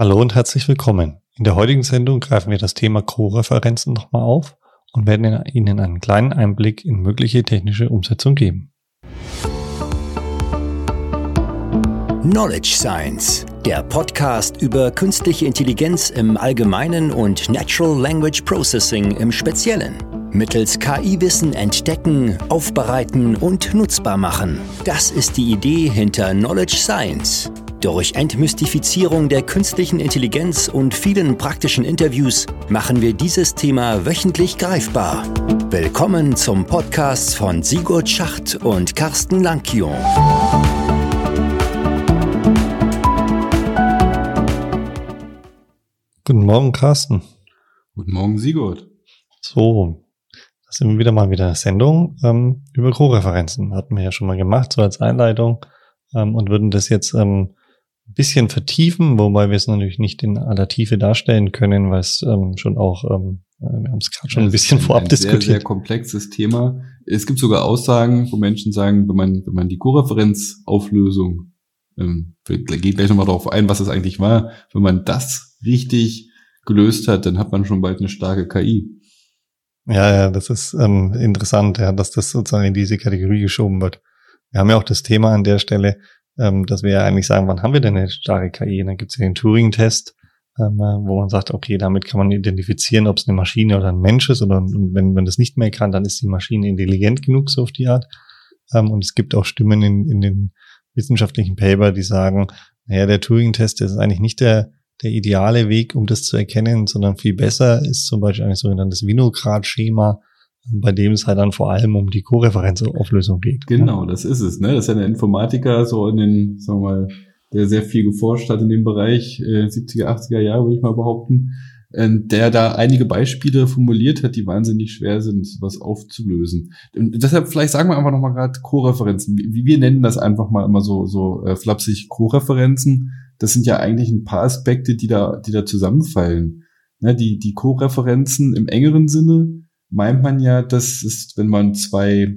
Hallo und herzlich willkommen. In der heutigen Sendung greifen wir das Thema Co-Referenzen nochmal auf und werden Ihnen einen kleinen Einblick in mögliche technische Umsetzung geben. Knowledge Science, der Podcast über künstliche Intelligenz im Allgemeinen und Natural Language Processing im Speziellen. Mittels KI-Wissen entdecken, aufbereiten und nutzbar machen. Das ist die Idee hinter Knowledge Science. Durch Entmystifizierung der künstlichen Intelligenz und vielen praktischen Interviews machen wir dieses Thema wöchentlich greifbar. Willkommen zum Podcast von Sigurd Schacht und Carsten Lankion. Guten Morgen, Carsten. Guten Morgen, Sigurd. So, das sind wir wieder mal wieder eine Sendung ähm, über Co-Referenzen. Hatten wir ja schon mal gemacht, so als Einleitung. Ähm, und würden das jetzt ähm, bisschen vertiefen, wobei wir es natürlich nicht in aller Tiefe darstellen können, weil es ähm, schon auch, ähm, äh, wir haben es gerade schon ein bisschen ein, vorab ein diskutiert. Sehr, sehr komplexes Thema. Es gibt sogar Aussagen, wo Menschen sagen, wenn man, wenn man die Koreferenzauflösung, ähm, geht gleich nochmal darauf ein, was das eigentlich war, wenn man das richtig gelöst hat, dann hat man schon bald eine starke KI. Ja, ja, das ist ähm, interessant, ja, dass das sozusagen in diese Kategorie geschoben wird. Wir haben ja auch das Thema an der Stelle, ähm, dass wir ja eigentlich sagen, wann haben wir denn eine starke KI? Und dann gibt es ja den Turing-Test, ähm, äh, wo man sagt, okay, damit kann man identifizieren, ob es eine Maschine oder ein Mensch ist. Oder und wenn man das nicht mehr kann, dann ist die Maschine intelligent genug, so auf die Art. Ähm, und es gibt auch Stimmen in, in den wissenschaftlichen Paper, die sagen, naja, der Turing-Test ist eigentlich nicht der, der ideale Weg, um das zu erkennen, sondern viel besser ist zum Beispiel ein sogenanntes Vinograd-Schema, bei dem es halt dann vor allem um die Koreferenzauflösung geht. Genau, das ist es. Ne? Das ist ja der Informatiker so in den, sagen wir mal, der sehr viel geforscht hat in dem Bereich, äh, 70er, 80er Jahre, würde ich mal behaupten, äh, der da einige Beispiele formuliert hat, die wahnsinnig schwer sind, was aufzulösen. Und deshalb vielleicht sagen wir einfach nochmal gerade Co-Referenzen. Wie wir nennen das einfach mal immer so, so äh, flapsig Co-Referenzen. Das sind ja eigentlich ein paar Aspekte, die da, die da zusammenfallen. Ne? Die, die Co-Referenzen im engeren Sinne meint man ja, das ist, wenn man zwei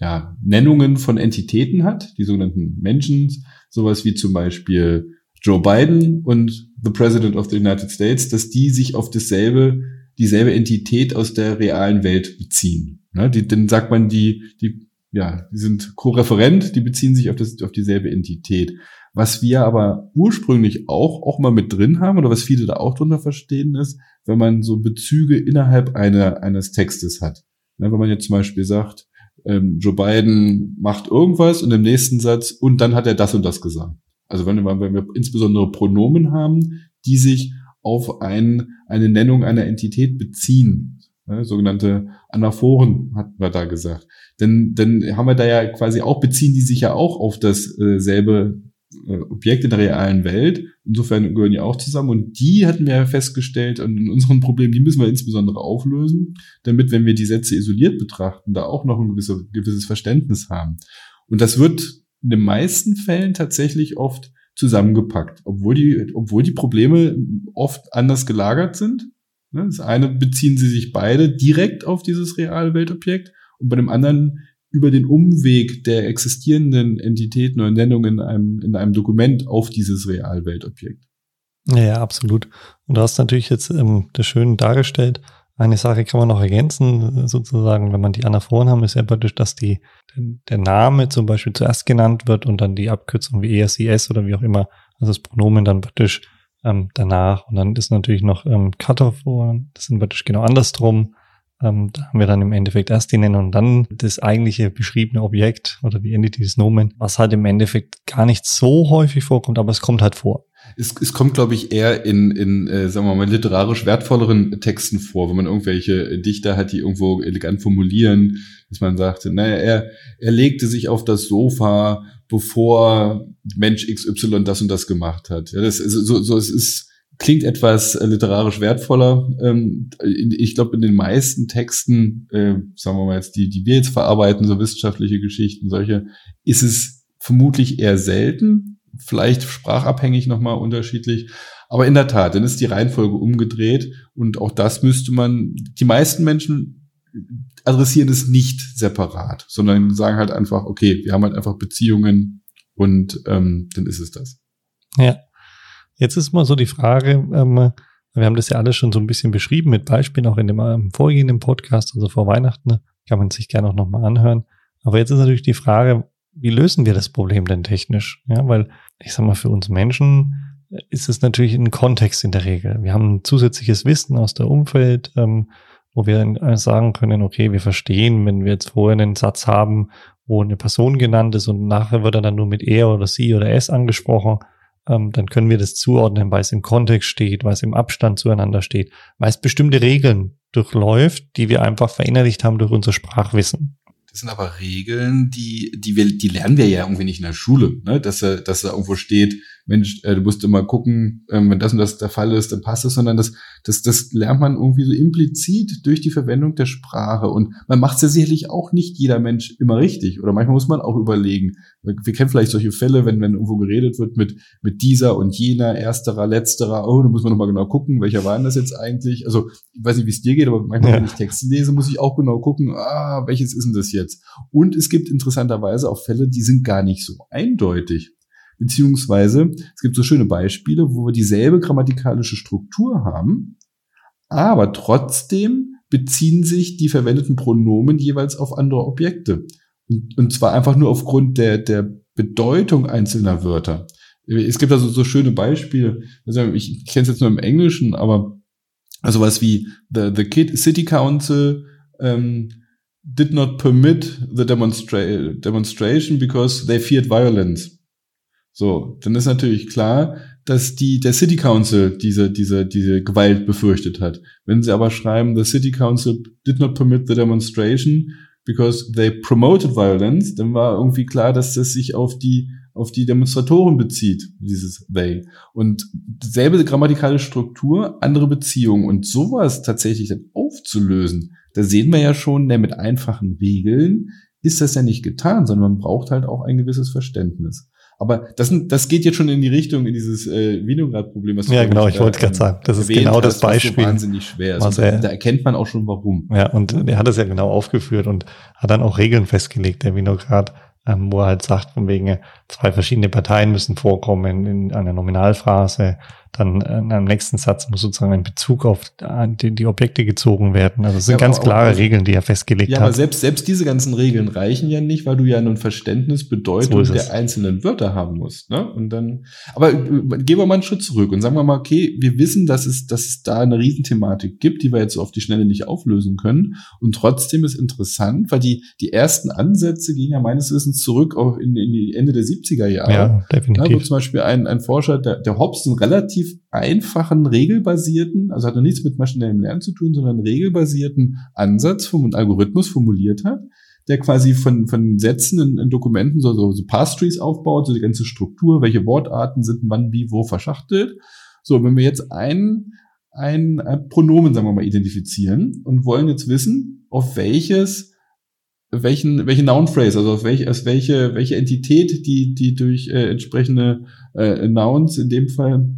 ja, Nennungen von Entitäten hat, die sogenannten Menschen, sowas wie zum Beispiel Joe Biden und the President of the United States, dass die sich auf dasselbe, dieselbe Entität aus der realen Welt beziehen. Ne, die, dann sagt man, die, die, ja, die sind ko-referent, die beziehen sich auf, das, auf dieselbe Entität. Was wir aber ursprünglich auch, auch mal mit drin haben oder was viele da auch drunter verstehen ist, wenn man so Bezüge innerhalb einer, eines Textes hat. Ja, wenn man jetzt zum Beispiel sagt, ähm, Joe Biden macht irgendwas und im nächsten Satz und dann hat er das und das gesagt. Also wenn wir, wenn wir insbesondere Pronomen haben, die sich auf ein, eine Nennung einer Entität beziehen, ja, sogenannte Anaphoren hatten wir da gesagt. Denn dann haben wir da ja quasi auch, beziehen die sich ja auch auf dasselbe äh, Objekte der realen Welt. Insofern gehören die auch zusammen. Und die hatten wir ja festgestellt, und in unseren Problemen, die müssen wir insbesondere auflösen, damit, wenn wir die Sätze isoliert betrachten, da auch noch ein gewisse, gewisses Verständnis haben. Und das wird in den meisten Fällen tatsächlich oft zusammengepackt, obwohl die, obwohl die Probleme oft anders gelagert sind. Ne, das eine beziehen sie sich beide direkt auf dieses reale Weltobjekt und bei dem anderen über den Umweg der existierenden Entitäten oder Nennungen in einem, in einem Dokument auf dieses Realweltobjekt. Ja, ja, absolut. Und du hast natürlich jetzt ähm, das schön dargestellt. Eine Sache kann man noch ergänzen, sozusagen, wenn man die Anaphoren haben, ist ja praktisch, dass die, der Name zum Beispiel zuerst genannt wird und dann die Abkürzung wie ESIS oder wie auch immer, also das Pronomen dann praktisch ähm, danach. Und dann ist natürlich noch ähm, Cutoff, das sind praktisch genau andersrum. Ähm, da haben wir dann im Endeffekt erst die Nennung und dann das eigentliche beschriebene Objekt oder die Entity des Nomen, was halt im Endeffekt gar nicht so häufig vorkommt, aber es kommt halt vor. Es, es kommt, glaube ich, eher in, in äh, sagen wir mal, literarisch wertvolleren Texten vor, wenn man irgendwelche Dichter hat, die irgendwo elegant formulieren, dass man sagt, naja, er, er legte sich auf das Sofa, bevor Mensch XY das und das gemacht hat. Ja, das ist so, so es ist klingt etwas äh, literarisch wertvoller. Ähm, ich glaube, in den meisten Texten, äh, sagen wir mal jetzt, die, die wir jetzt verarbeiten, so wissenschaftliche Geschichten, solche, ist es vermutlich eher selten, vielleicht sprachabhängig nochmal unterschiedlich. Aber in der Tat, dann ist die Reihenfolge umgedreht und auch das müsste man, die meisten Menschen adressieren es nicht separat, sondern sagen halt einfach, okay, wir haben halt einfach Beziehungen und ähm, dann ist es das. Ja, Jetzt ist mal so die Frage, ähm, wir haben das ja alles schon so ein bisschen beschrieben mit Beispielen auch in dem ähm, vorgehenden Podcast, also vor Weihnachten, kann man sich gerne auch nochmal anhören. Aber jetzt ist natürlich die Frage, wie lösen wir das Problem denn technisch? Ja, weil ich sag mal, für uns Menschen ist es natürlich ein Kontext in der Regel. Wir haben ein zusätzliches Wissen aus der Umwelt, ähm, wo wir äh, sagen können, okay, wir verstehen, wenn wir jetzt vorher einen Satz haben, wo eine Person genannt ist und nachher wird er dann nur mit er oder sie oder es angesprochen, ähm, dann können wir das zuordnen, weil es im Kontext steht, weil es im Abstand zueinander steht, weil es bestimmte Regeln durchläuft, die wir einfach verinnerlicht haben durch unser Sprachwissen. Das sind aber Regeln, die, die wir, die lernen wir ja irgendwie nicht in der Schule, ne? dass, dass da irgendwo steht, Mensch, äh, du musst immer gucken, ähm, wenn das und das der Fall ist, dann passt es, sondern das, das, das lernt man irgendwie so implizit durch die Verwendung der Sprache. Und man macht es ja sicherlich auch nicht jeder Mensch immer richtig. Oder manchmal muss man auch überlegen. Wir kennen vielleicht solche Fälle, wenn, wenn irgendwo geredet wird mit, mit dieser und jener, ersterer, letzterer, oh, da muss man nochmal genau gucken, welcher war denn das jetzt eigentlich? Also, ich weiß nicht, wie es dir geht, aber manchmal, ja. wenn ich Texte lese, muss ich auch genau gucken, ah, welches ist denn das jetzt? Und es gibt interessanterweise auch Fälle, die sind gar nicht so eindeutig. Beziehungsweise es gibt so schöne Beispiele, wo wir dieselbe grammatikalische Struktur haben, aber trotzdem beziehen sich die verwendeten Pronomen jeweils auf andere Objekte. Und, und zwar einfach nur aufgrund der, der Bedeutung einzelner Wörter. Es gibt also so schöne Beispiele. Also ich kenne es jetzt nur im Englischen, aber also was wie the, the Kid City Council um, did not permit the demonstra demonstration because they feared violence. So, dann ist natürlich klar, dass die, der City Council diese, diese, diese Gewalt befürchtet hat. Wenn sie aber schreiben, the City Council did not permit the demonstration because they promoted violence, dann war irgendwie klar, dass das sich auf die, auf die Demonstratoren bezieht, dieses they. Und selbe grammatikalische Struktur, andere Beziehungen und sowas tatsächlich dann aufzulösen, da sehen wir ja schon, der mit einfachen Regeln ist das ja nicht getan, sondern man braucht halt auch ein gewisses Verständnis. Aber das, das geht jetzt schon in die Richtung, in dieses äh, Vinograd-Problem. was Ja, genau, ich wollte gerade sagen, das ist genau das Beispiel. So wahnsinnig schwer ist. Er, da erkennt man auch schon warum. Ja, und er hat es ja genau aufgeführt und hat dann auch Regeln festgelegt, der Vinograd, ähm, wo er halt sagt, von wegen zwei verschiedene Parteien müssen vorkommen in einer Nominalphrase, dann äh, am nächsten Satz muss sozusagen ein Bezug auf die, die Objekte gezogen werden. Also es sind ja, ganz klare auch, Regeln, die er festgelegt ja, hat. Ja, aber selbst, selbst diese ganzen Regeln reichen ja nicht, weil du ja ein Verständnis, Bedeutung so der einzelnen Wörter haben musst. Ne? Und dann, aber äh, gehen wir mal einen Schritt zurück und sagen wir mal, okay, wir wissen, dass es, dass es da eine Riesenthematik gibt, die wir jetzt so auf die Schnelle nicht auflösen können. Und trotzdem ist interessant, weil die, die ersten Ansätze gehen ja meines Wissens zurück auch in, in die Ende der 70er Jahre. Ja, definitiv. Da wo zum Beispiel ein, ein Forscher, der, der Hobson relativ relativ einfachen, regelbasierten, also hat noch nichts mit maschinellem Lernen zu tun, sondern regelbasierten Ansatz vom Algorithmus formuliert hat, der quasi von, von Sätzen in, in Dokumenten so, so, so Pass-Trees aufbaut, so die ganze Struktur, welche Wortarten sind wann, wie, wo verschachtelt. So, wenn wir jetzt ein, ein, ein Pronomen, sagen wir mal, identifizieren und wollen jetzt wissen, auf welches welchen, welche Noun Phrase, also auf welche, welche, welche Entität, die, die durch äh, entsprechende äh, Nouns in dem Fall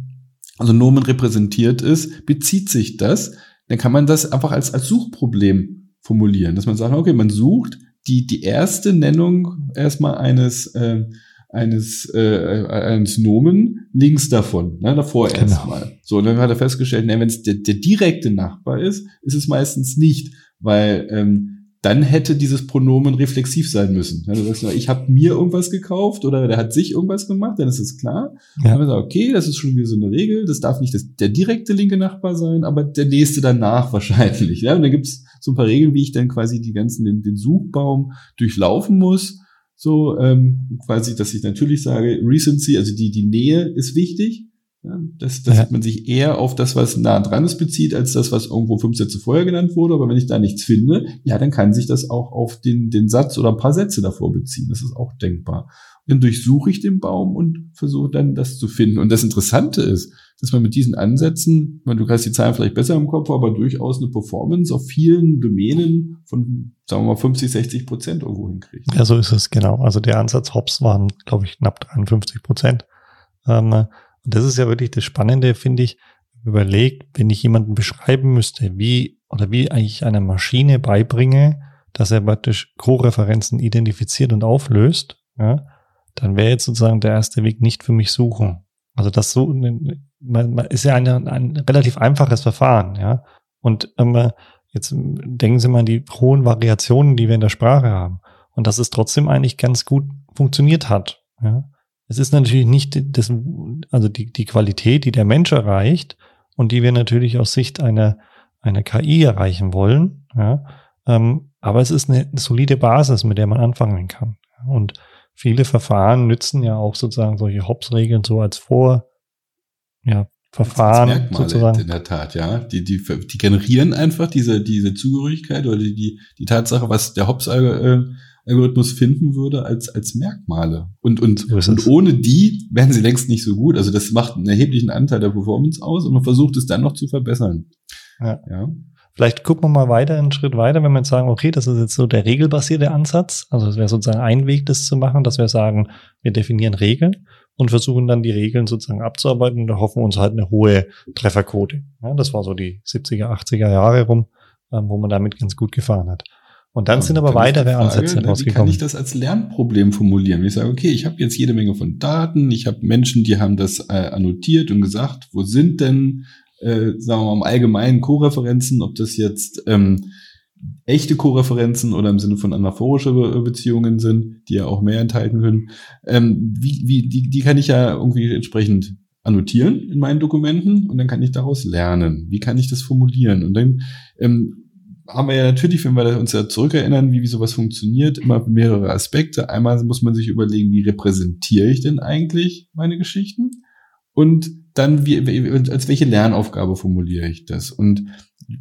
also Nomen repräsentiert ist, bezieht sich das, dann kann man das einfach als, als Suchproblem formulieren, dass man sagt, okay, man sucht die, die erste Nennung erstmal eines, äh, eines, äh, eines Nomen links davon, ne, davor genau. erstmal. So, und dann hat er festgestellt, ne, wenn es der, der direkte Nachbar ist, ist es meistens nicht, weil ähm, dann hätte dieses Pronomen reflexiv sein müssen. Also sagst du, ich habe mir irgendwas gekauft oder der hat sich irgendwas gemacht, dann ist es klar. Ja. Dann sagt, okay, das ist schon wieder so eine Regel, das darf nicht das, der direkte linke Nachbar sein, aber der nächste danach wahrscheinlich. Ja? Und dann gibt's so ein paar Regeln, wie ich dann quasi die ganzen, den, den Suchbaum durchlaufen muss. So ähm, quasi, dass ich natürlich sage, Recency, also die, die Nähe ist wichtig. Ja, dass, dass ja. man sich eher auf das, was nah dran ist, bezieht, als das, was irgendwo fünf Sätze vorher genannt wurde. Aber wenn ich da nichts finde, ja, dann kann sich das auch auf den, den Satz oder ein paar Sätze davor beziehen. Das ist auch denkbar. dann durchsuche ich den Baum und versuche dann das zu finden. Und das Interessante ist, dass man mit diesen Ansätzen, man, du hast die Zahlen vielleicht besser im Kopf, aber durchaus eine Performance auf vielen Domänen von, sagen wir mal, 50, 60 Prozent irgendwo hinkriegt. Ja, so ist es genau. Also der Ansatz Hobbs waren, glaube ich, knapp 53 Prozent. Ähm, und das ist ja wirklich das Spannende, finde ich, überlegt, wenn ich jemanden beschreiben müsste, wie oder wie eigentlich einer Maschine beibringe, dass er praktisch Co-Referenzen identifiziert und auflöst, ja, dann wäre jetzt sozusagen der erste Weg nicht für mich suchen. Also das so man, man ist ja eine, ein relativ einfaches Verfahren, ja. Und ähm, jetzt denken Sie mal an die hohen Variationen, die wir in der Sprache haben. Und dass es trotzdem eigentlich ganz gut funktioniert hat. Ja. Es ist natürlich nicht das, also die, die Qualität, die der Mensch erreicht und die wir natürlich aus Sicht einer, einer KI erreichen wollen. Ja. Ähm, aber es ist eine solide Basis, mit der man anfangen kann. Und viele Verfahren nützen ja auch sozusagen solche Hops-Regeln so als Vor, ja, Verfahren Merkmale sozusagen. In der Tat, ja. Die, die, die generieren einfach diese, diese Zugehörigkeit oder die, die, die Tatsache, was der Hobbes-Algorithmus finden würde, als, als Merkmale. Und, und, und ohne die wären sie längst nicht so gut. Also das macht einen erheblichen Anteil der Performance aus und man versucht es dann noch zu verbessern. Ja. ja. Vielleicht gucken wir mal weiter, einen Schritt weiter, wenn wir jetzt sagen, okay, das ist jetzt so der regelbasierte Ansatz. Also das wäre sozusagen ein Weg, das zu machen, dass wir sagen, wir definieren Regeln und versuchen dann die Regeln sozusagen abzuarbeiten und erhoffen uns halt eine hohe Trefferquote. Ja, das war so die 70er, 80er Jahre rum, ähm, wo man damit ganz gut gefahren hat. Und dann ja, sind aber weitere Ansätze rausgekommen. Wie kann ich das als Lernproblem formulieren? Ich sage, okay, ich habe jetzt jede Menge von Daten, ich habe Menschen, die haben das äh, annotiert und gesagt, wo sind denn, äh, sagen wir mal, im Allgemeinen Co-Referenzen, ob das jetzt ähm, echte Koreferenzen oder im Sinne von anaphorische Beziehungen sind, die ja auch mehr enthalten können, ähm, wie, wie, die, die kann ich ja irgendwie entsprechend annotieren in meinen Dokumenten und dann kann ich daraus lernen. Wie kann ich das formulieren? Und dann ähm, haben wir ja natürlich, wenn wir uns ja zurückerinnern, wie, wie sowas funktioniert, immer mehrere Aspekte. Einmal muss man sich überlegen, wie repräsentiere ich denn eigentlich meine Geschichten? Und dann, wie, als welche Lernaufgabe formuliere ich das? Und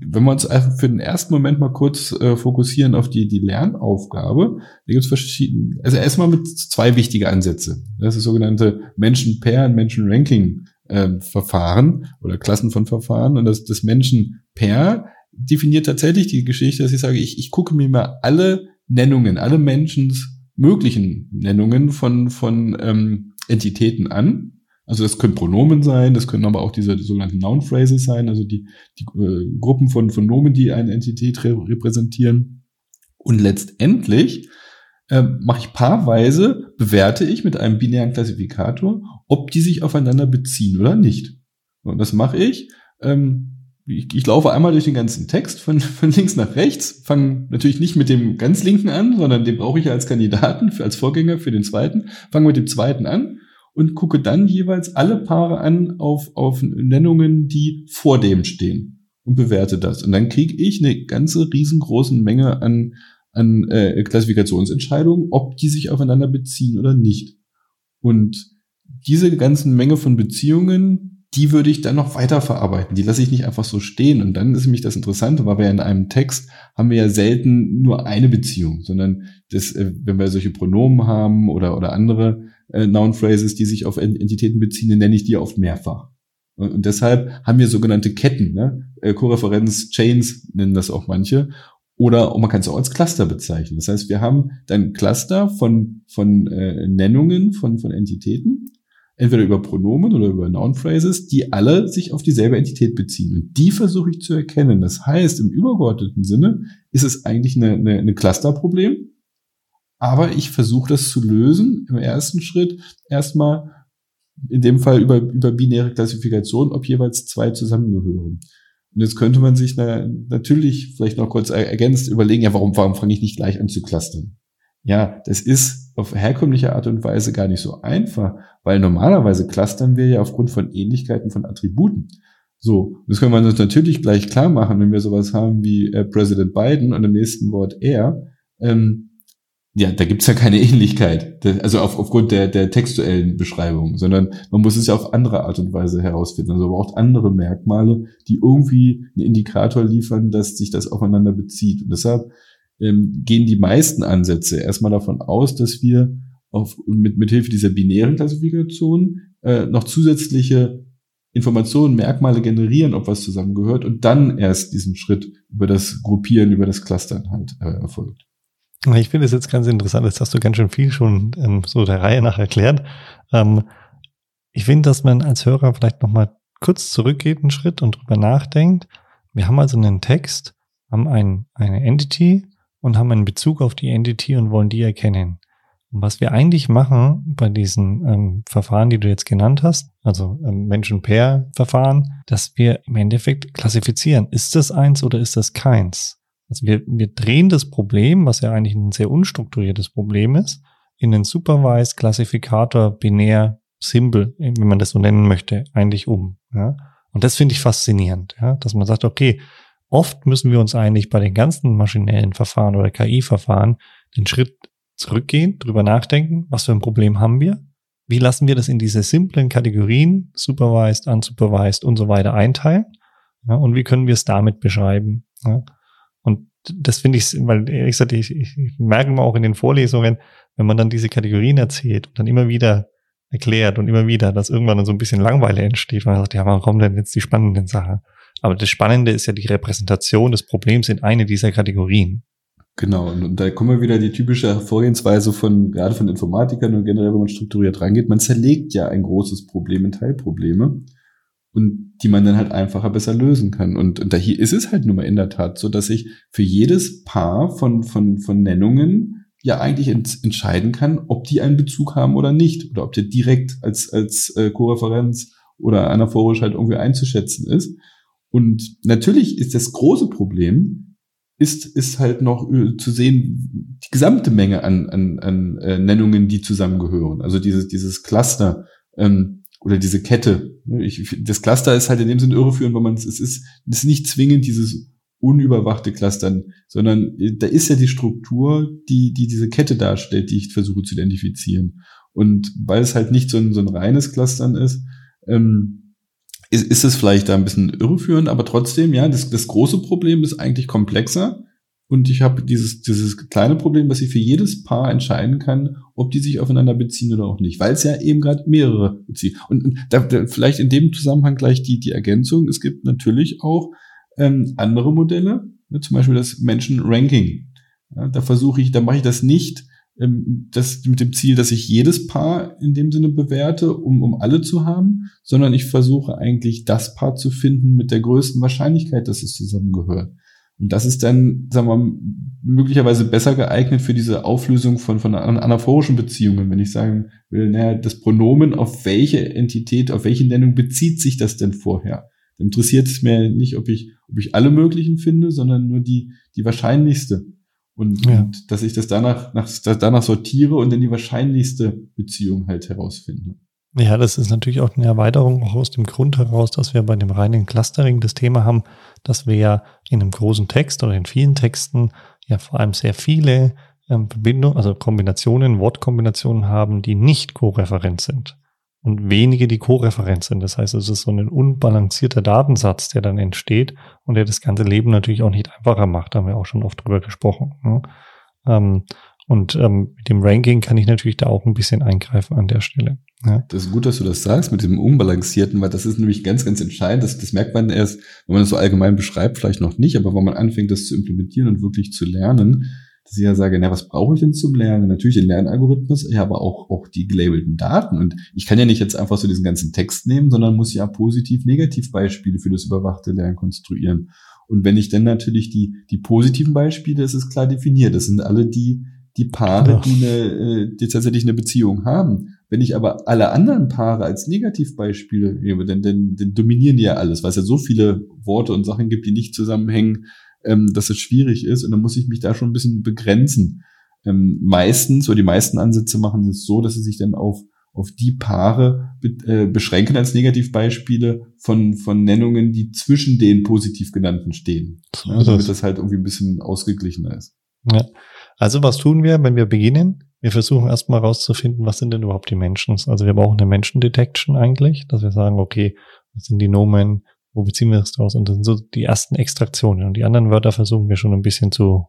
wenn wir uns für den ersten Moment mal kurz äh, fokussieren auf die, die Lernaufgabe, da gibt es verschiedene, also erstmal mit zwei wichtige Ansätze. Das ist das sogenannte Menschen-Pair- und Menschen-Ranking-Verfahren ähm, oder Klassen von Verfahren. Und das, das Menschen-Pair definiert tatsächlich die Geschichte, dass ich sage, ich, ich gucke mir mal alle Nennungen, alle Menschens möglichen Nennungen von, von ähm, Entitäten an also das können Pronomen sein, das können aber auch diese sogenannten Noun Phrases sein, also die, die äh, Gruppen von, von Nomen, die eine Entität re repräsentieren. Und letztendlich äh, mache ich paarweise, bewerte ich mit einem binären Klassifikator, ob die sich aufeinander beziehen oder nicht. Und das mache ich. Ähm, ich, ich laufe einmal durch den ganzen Text von, von links nach rechts, fange natürlich nicht mit dem ganz linken an, sondern den brauche ich als Kandidaten, für, als Vorgänger für den zweiten, fange mit dem zweiten an und gucke dann jeweils alle Paare an auf, auf Nennungen, die vor dem stehen und bewerte das. Und dann kriege ich eine ganze riesengroße Menge an, an äh, Klassifikationsentscheidungen, ob die sich aufeinander beziehen oder nicht. Und diese ganzen Menge von Beziehungen, die würde ich dann noch weiter verarbeiten. Die lasse ich nicht einfach so stehen. Und dann ist nämlich das Interessante, weil wir in einem Text haben wir ja selten nur eine Beziehung, sondern das, äh, wenn wir solche Pronomen haben oder, oder andere äh, Noun Phrases, die sich auf Entitäten beziehen, nenne ich die oft mehrfach. Und, und deshalb haben wir sogenannte Ketten, ne? Äh, Chains nennen das auch manche. Oder man kann es auch als Cluster bezeichnen. Das heißt, wir haben dann Cluster von, von äh, Nennungen von, von Entitäten, entweder über Pronomen oder über Noun Phrases, die alle sich auf dieselbe Entität beziehen. Und die versuche ich zu erkennen. Das heißt, im übergeordneten Sinne ist es eigentlich eine, eine, eine Clusterproblem. Aber ich versuche das zu lösen im ersten Schritt erstmal in dem Fall über, über binäre Klassifikation, ob jeweils zwei zusammengehören. Und jetzt könnte man sich na, natürlich vielleicht noch kurz ergänzt überlegen, ja, warum, warum fange ich nicht gleich an zu clustern? Ja, das ist auf herkömmliche Art und Weise gar nicht so einfach, weil normalerweise clustern wir ja aufgrund von Ähnlichkeiten von Attributen. So, das können wir uns natürlich gleich klar machen, wenn wir sowas haben wie äh, President Biden und im nächsten Wort er. Ähm, ja, da gibt's ja keine Ähnlichkeit, also auf, aufgrund der, der textuellen Beschreibung, sondern man muss es ja auf andere Art und Weise herausfinden. Also man braucht andere Merkmale, die irgendwie einen Indikator liefern, dass sich das aufeinander bezieht. Und deshalb ähm, gehen die meisten Ansätze erstmal davon aus, dass wir auf, mit, mit Hilfe dieser binären Klassifikation äh, noch zusätzliche Informationen, Merkmale generieren, ob was zusammengehört und dann erst diesen Schritt über das Gruppieren, über das Clustern halt äh, erfolgt. Ich finde es jetzt ganz interessant, jetzt hast du ganz schön viel schon ähm, so der Reihe nach erklärt. Ähm, ich finde, dass man als Hörer vielleicht nochmal kurz zurückgeht einen Schritt und drüber nachdenkt. Wir haben also einen Text, haben ein, eine Entity und haben einen Bezug auf die Entity und wollen die erkennen. Und was wir eigentlich machen bei diesen ähm, Verfahren, die du jetzt genannt hast, also ähm, Menschen-Pair-Verfahren, dass wir im Endeffekt klassifizieren, ist das eins oder ist das keins? Also wir, wir drehen das Problem, was ja eigentlich ein sehr unstrukturiertes Problem ist, in den Supervised Klassifikator binär Symbol, wenn man das so nennen möchte, eigentlich um. Ja? Und das finde ich faszinierend, ja? dass man sagt, okay, oft müssen wir uns eigentlich bei den ganzen maschinellen Verfahren oder KI-Verfahren den Schritt zurückgehen, drüber nachdenken, was für ein Problem haben wir, wie lassen wir das in diese simplen Kategorien, supervised, unsupervised und so weiter einteilen ja, und wie können wir es damit beschreiben. Ja. Und das finde ich, weil ehrlich gesagt, ich, ich, merke mal auch in den Vorlesungen, wenn man dann diese Kategorien erzählt und dann immer wieder erklärt und immer wieder, dass irgendwann dann so ein bisschen Langweile entsteht, weil man sagt, ja, warum kommen denn jetzt die spannenden Sachen? Aber das Spannende ist ja die Repräsentation des Problems in eine dieser Kategorien. Genau, und, und da kommen wir wieder die typische Vorgehensweise von, gerade von Informatikern und generell, wenn man strukturiert rangeht. Man zerlegt ja ein großes Problem in Teilprobleme und die man dann halt einfacher besser lösen kann. Und, und da hier ist es halt nun mal in der Tat so, dass ich für jedes Paar von, von, von Nennungen ja eigentlich ent, entscheiden kann, ob die einen Bezug haben oder nicht. Oder ob der direkt als, als äh, Koreferenz oder anaphorisch halt irgendwie einzuschätzen ist. Und natürlich ist das große Problem, ist, ist halt noch äh, zu sehen, die gesamte Menge an, an, an äh, Nennungen, die zusammengehören. Also dieses, dieses Cluster ähm, oder diese Kette. Ich, das Cluster ist halt in dem Sinne irreführend, weil man es ist, es ist nicht zwingend dieses unüberwachte Clustern, sondern äh, da ist ja die Struktur, die, die diese Kette darstellt, die ich versuche zu identifizieren. Und weil es halt nicht so ein, so ein reines Clustern ist, ähm, ist, ist es vielleicht da ein bisschen irreführend, aber trotzdem, ja, das, das große Problem ist eigentlich komplexer. Und ich habe dieses, dieses kleine Problem, dass ich für jedes Paar entscheiden kann, ob die sich aufeinander beziehen oder auch nicht, weil es ja eben gerade mehrere beziehen. Und da, da vielleicht in dem Zusammenhang gleich die, die Ergänzung. Es gibt natürlich auch ähm, andere Modelle, ne, zum Beispiel das Menschen-Ranking. Ja, da versuche ich, da mache ich das nicht das mit dem Ziel, dass ich jedes Paar in dem Sinne bewerte, um, um alle zu haben, sondern ich versuche eigentlich das Paar zu finden mit der größten Wahrscheinlichkeit, dass es zusammengehört. Und das ist dann, sagen wir mal, möglicherweise besser geeignet für diese Auflösung von, von anaphorischen Beziehungen. Wenn ich sagen will, naja, das Pronomen, auf welche Entität, auf welche Nennung bezieht sich das denn vorher? Interessiert es mir nicht, ob ich, ob ich alle möglichen finde, sondern nur die, die wahrscheinlichste. Und, ja. und dass ich das danach, nach, danach sortiere und dann die wahrscheinlichste Beziehung halt herausfinde. Ja, das ist natürlich auch eine Erweiterung auch aus dem Grund heraus, dass wir bei dem reinen Clustering das Thema haben, dass wir ja in einem großen Text oder in vielen Texten ja vor allem sehr viele ähm, Verbindungen, also Kombinationen, Wortkombinationen haben, die nicht koreferent sind und wenige, die Koreferenz sind. Das heißt, es ist so ein unbalancierter Datensatz, der dann entsteht und der das ganze Leben natürlich auch nicht einfacher macht. Da haben wir auch schon oft drüber gesprochen. Ne? Ähm, und ähm, mit dem Ranking kann ich natürlich da auch ein bisschen eingreifen an der Stelle. Ja. Das ist gut, dass du das sagst mit dem Unbalancierten, weil das ist nämlich ganz, ganz entscheidend. Das, das merkt man erst, wenn man das so allgemein beschreibt, vielleicht noch nicht, aber wenn man anfängt, das zu implementieren und wirklich zu lernen, dass ich ja sage, na, was brauche ich denn zum Lernen? Natürlich den Lernalgorithmus, ja, aber auch, auch die gelabelten Daten. Und ich kann ja nicht jetzt einfach so diesen ganzen Text nehmen, sondern muss ja positiv-negativ-Beispiele für das überwachte Lernen konstruieren. Und wenn ich dann natürlich die, die positiven Beispiele, das ist klar definiert. Das sind alle die, die Paare, die, eine, die tatsächlich eine Beziehung haben. Wenn ich aber alle anderen Paare als Negativbeispiele nehme, dann, dann, dann dominieren die ja alles, weil es ja so viele Worte und Sachen gibt, die nicht zusammenhängen, ähm, dass es schwierig ist und dann muss ich mich da schon ein bisschen begrenzen. Ähm, meistens, oder die meisten Ansätze machen es so, dass sie sich dann auf, auf die Paare äh, beschränken als Negativbeispiele von, von Nennungen, die zwischen den positiv genannten stehen. So ja, damit das halt irgendwie ein bisschen ausgeglichener ist. Ja. Also was tun wir, wenn wir beginnen? Wir versuchen erstmal rauszufinden, was sind denn überhaupt die Menschen? Also wir brauchen eine Menschen-Detection eigentlich, dass wir sagen, okay, was sind die Nomen, wo beziehen wir das draus? Und das sind so die ersten Extraktionen. Und die anderen Wörter versuchen wir schon ein bisschen zu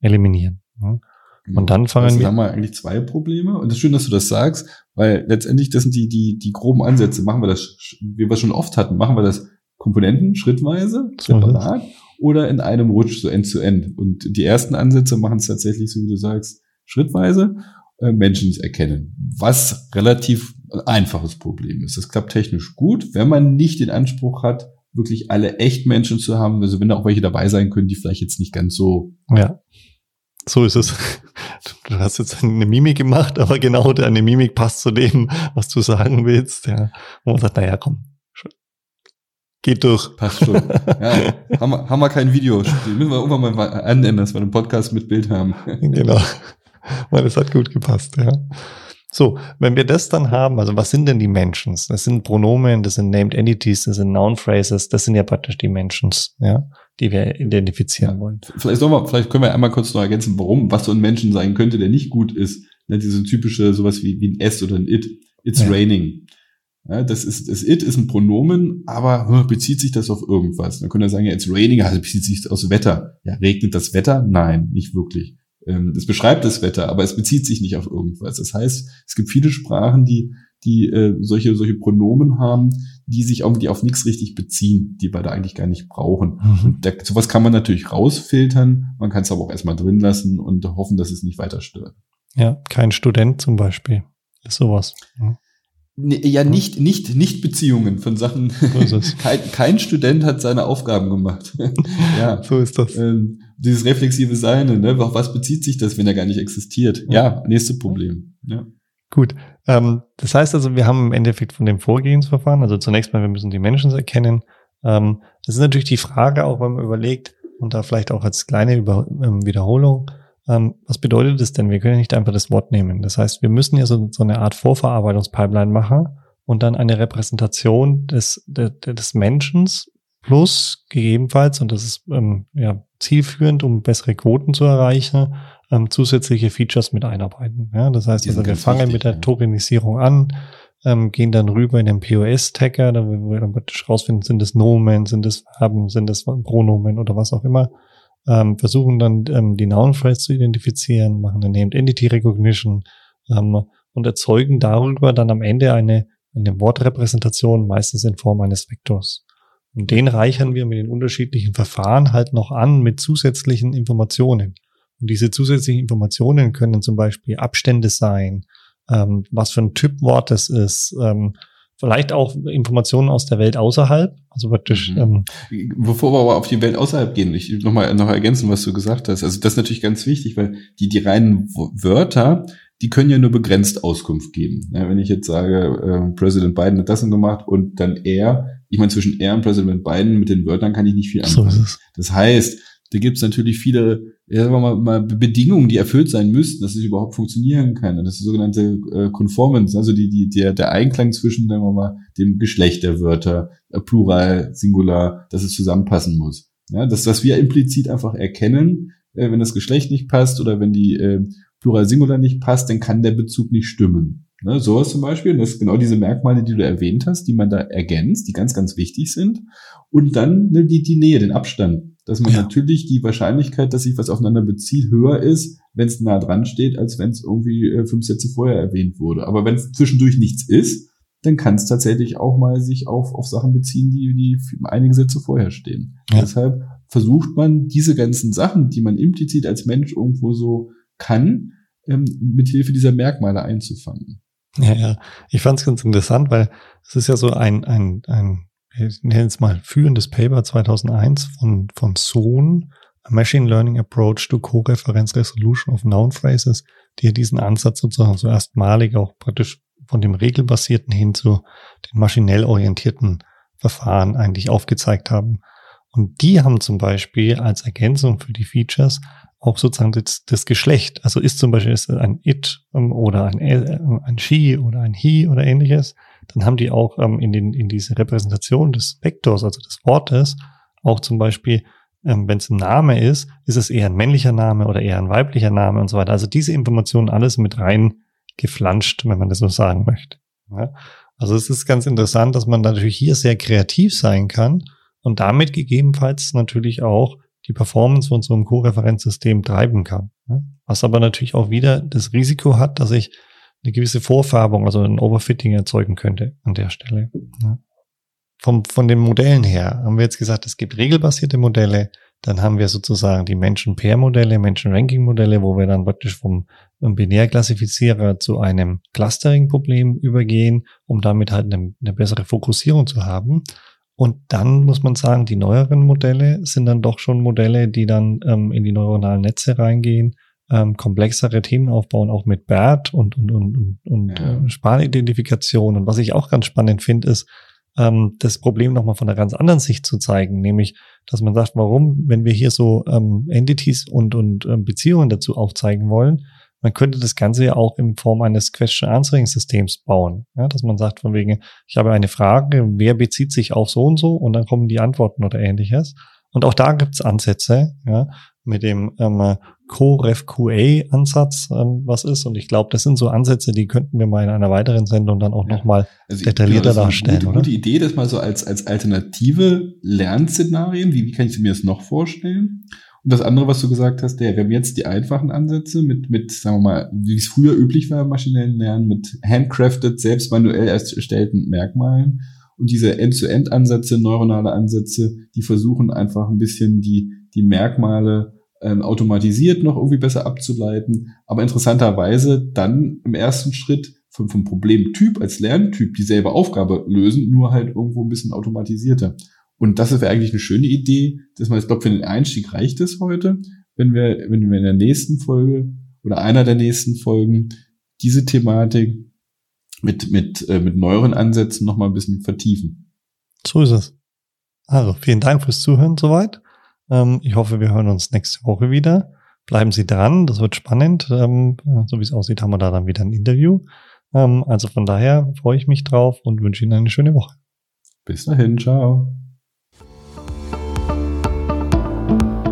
eliminieren. Ja? Genau. Und dann fangen also wir. haben wir eigentlich zwei Probleme. Und es ist schön, dass du das sagst, weil letztendlich, das sind die, die, die groben Ansätze. Machen wir das, wie wir schon oft hatten, machen wir das Komponenten schrittweise, separat, oder in einem Rutsch, so end zu end. Und die ersten Ansätze machen es tatsächlich, so wie du sagst, schrittweise. Äh, Menschen erkennen, was relativ einfaches Problem ist. Das klappt technisch gut, wenn man nicht den Anspruch hat, wirklich alle Echtmenschen zu haben, also wenn da auch welche dabei sein können, die vielleicht jetzt nicht ganz so ja. So ist es. Du hast jetzt eine Mimik gemacht, aber genau deine Mimik passt zu dem, was du sagen willst. Ja. Und man sagt, naja, komm, geht durch. Passt schon. Ja, haben, wir, haben wir kein Video. Müssen wir irgendwann mal annehmen, dass wir einen Podcast mit Bild haben. Genau. Weil es hat gut gepasst, ja. So, wenn wir das dann haben, also was sind denn die Mentions? Das sind Pronomen, das sind Named Entities, das sind Noun Phrases, das sind ja praktisch die Mentions, ja, die wir identifizieren wollen. Vielleicht, wir, vielleicht können wir einmal kurz noch ergänzen, warum, was so ein Menschen sein könnte, der nicht gut ist. Ne, diese typische, sowas wie, wie ein S oder ein It. It's ja. raining. Ja, das ist, das It ist ein Pronomen, aber bezieht sich das auf irgendwas? Dann können wir sagen, ja, it's raining, also bezieht sich aufs Wetter. Ja, regnet das Wetter? Nein, nicht wirklich. Ähm, es beschreibt das Wetter, aber es bezieht sich nicht auf irgendwas. Das heißt, es gibt viele Sprachen, die die äh, solche solche Pronomen haben, die sich irgendwie auf nichts richtig beziehen, die wir da eigentlich gar nicht brauchen. Mhm. Und da, sowas kann man natürlich rausfiltern, man kann es aber auch erstmal drin lassen und hoffen, dass es nicht weiter stört. Ja, kein Student zum Beispiel ist sowas. Mhm. Ja, nicht, nicht, nicht Beziehungen von Sachen. So kein, kein Student hat seine Aufgaben gemacht. ja. So ist das. Ähm, dieses reflexive Sein, ne? Auf was bezieht sich das, wenn er gar nicht existiert? Ja, nächste Problem. Ja. Gut. Ähm, das heißt also, wir haben im Endeffekt von dem Vorgehensverfahren, also zunächst mal, wir müssen die Menschen erkennen. Ähm, das ist natürlich die Frage, auch wenn man überlegt, und da vielleicht auch als kleine Über ähm, Wiederholung, ähm, was bedeutet das denn? Wir können ja nicht einfach das Wort nehmen. Das heißt, wir müssen ja so, so eine Art Vorverarbeitungspipeline machen und dann eine Repräsentation des, des, des Menschen plus gegebenenfalls, und das ist ähm, ja, zielführend, um bessere Quoten zu erreichen, ähm, zusätzliche Features mit einarbeiten. Ja, das heißt, also wir fangen wichtig, mit der Tokenisierung an, ähm, gehen dann rüber in den POS-Tagger, da wir dann praktisch rausfinden, sind es Nomen, sind es Verben, sind es Pronomen oder was auch immer ähm, versuchen dann ähm, die Noun Phrase zu identifizieren, machen eine Named Entity Recognition ähm, und erzeugen darüber dann am Ende eine, eine Wortrepräsentation, meistens in Form eines Vektors. Und den reichern wir mit den unterschiedlichen Verfahren halt noch an mit zusätzlichen Informationen. Und diese zusätzlichen Informationen können zum Beispiel Abstände sein, ähm, was für ein Typwort das ist, ähm, vielleicht auch Informationen aus der Welt außerhalb. Also praktisch. Mhm. Ähm, Bevor wir aber auf die Welt außerhalb gehen, ich nochmal noch ergänzen, was du gesagt hast. Also das ist natürlich ganz wichtig, weil die, die reinen Wörter, die können ja nur begrenzt Auskunft geben. Ja, wenn ich jetzt sage, äh, Präsident Biden hat das und gemacht und dann er, ich meine, zwischen er und Präsident Biden mit den Wörtern kann ich nicht viel anfangen. So das heißt, da gibt es natürlich viele ja, sagen wir mal, mal Bedingungen, die erfüllt sein müssten, dass es überhaupt funktionieren kann. das ist die sogenannte äh, Conformance, also die, die, der, der Einklang zwischen, sagen wir mal, dem Geschlecht der Wörter, äh, Plural, Singular, dass es zusammenpassen muss. Ja, das, was wir implizit einfach erkennen, äh, wenn das Geschlecht nicht passt oder wenn die äh, Plural Singular nicht passt, dann kann der Bezug nicht stimmen. Ne, sowas zum Beispiel, das sind genau diese Merkmale, die du erwähnt hast, die man da ergänzt, die ganz, ganz wichtig sind. Und dann ne, die, die Nähe, den Abstand dass man ja. natürlich die Wahrscheinlichkeit, dass sich was aufeinander bezieht, höher ist, wenn es nah dran steht, als wenn es irgendwie äh, fünf Sätze vorher erwähnt wurde. Aber wenn es zwischendurch nichts ist, dann kann es tatsächlich auch mal sich auf, auf Sachen beziehen, die, die einige Sätze vorher stehen. Ja. Deshalb versucht man diese ganzen Sachen, die man implizit als Mensch irgendwo so kann, ähm, mit Hilfe dieser Merkmale einzufangen. Ja, ja. Ich fand es ganz interessant, weil es ist ja so ein, ein, ein ich nenne es mal führendes Paper 2001 von, von Sohn, A Machine Learning Approach to Co-Reference Resolution of Noun Phrases, die ja diesen Ansatz sozusagen so erstmalig auch praktisch von dem regelbasierten hin zu den maschinell orientierten Verfahren eigentlich aufgezeigt haben. Und die haben zum Beispiel als Ergänzung für die Features auch sozusagen das, das Geschlecht. Also ist zum Beispiel ist ein It ähm, oder ein, äh, ein She oder ein He oder ähnliches dann haben die auch ähm, in, den, in diese Repräsentation des Vektors, also des Wortes, auch zum Beispiel, ähm, wenn es ein Name ist, ist es eher ein männlicher Name oder eher ein weiblicher Name und so weiter. Also diese Informationen alles mit rein geflanscht, wenn man das so sagen möchte. Ja? Also es ist ganz interessant, dass man natürlich hier sehr kreativ sein kann und damit gegebenenfalls natürlich auch die Performance von so einem Co-Referenzsystem treiben kann. Was aber natürlich auch wieder das Risiko hat, dass ich eine gewisse Vorfärbung, also ein Overfitting erzeugen könnte an der Stelle. Vom, von den Modellen her haben wir jetzt gesagt, es gibt regelbasierte Modelle, dann haben wir sozusagen die Menschen-Pair-Modelle, Menschen-Ranking-Modelle, wo wir dann praktisch vom Binärklassifizierer zu einem Clustering-Problem übergehen, um damit halt eine, eine bessere Fokussierung zu haben. Und dann muss man sagen, die neueren Modelle sind dann doch schon Modelle, die dann ähm, in die neuronalen Netze reingehen ähm, komplexere Themen aufbauen, auch mit BERT und, und, und, und, ja. äh, Spanidentifikation. Und was ich auch ganz spannend finde, ist, ähm, das Problem nochmal von einer ganz anderen Sicht zu zeigen, nämlich, dass man sagt, warum, wenn wir hier so ähm, Entities und, und ähm, Beziehungen dazu aufzeigen wollen, man könnte das Ganze ja auch in Form eines Question-Answering-Systems bauen. Ja, dass man sagt, von wegen, ich habe eine Frage, wer bezieht sich auf so und so und dann kommen die Antworten oder ähnliches. Und auch da gibt's Ansätze, ja, mit dem ähm, Co-REF-QA-Ansatz, ähm, was ist. Und ich glaube, das sind so Ansätze, die könnten wir mal in einer weiteren Sendung dann auch ja. nochmal also detaillierter genau, darstellen. Eine gute, gute Idee, das mal so als, als alternative Lernszenarien, wie, wie kann ich mir das noch vorstellen? Und das andere, was du gesagt hast, der, wir haben jetzt die einfachen Ansätze mit, mit, sagen wir mal, wie es früher üblich war im maschinellen Lernen, mit handcrafted, selbst manuell erstellten Merkmalen. Und diese End-to-End-Ansätze, neuronale Ansätze, die versuchen einfach ein bisschen die, die Merkmale ähm, automatisiert noch irgendwie besser abzuleiten. Aber interessanterweise dann im ersten Schritt vom, vom Problemtyp als Lerntyp dieselbe Aufgabe lösen, nur halt irgendwo ein bisschen automatisierter. Und das wäre eigentlich eine schöne Idee, dass man, ich glaube, für den Einstieg reicht es heute, wenn wir, wenn wir in der nächsten Folge oder einer der nächsten Folgen diese Thematik mit, mit, äh, mit neueren Ansätzen nochmal ein bisschen vertiefen. So ist es. Also, vielen Dank fürs Zuhören soweit. Ähm, ich hoffe, wir hören uns nächste Woche wieder. Bleiben Sie dran, das wird spannend. Ähm, so wie es aussieht, haben wir da dann wieder ein Interview. Ähm, also von daher freue ich mich drauf und wünsche Ihnen eine schöne Woche. Bis dahin, ciao.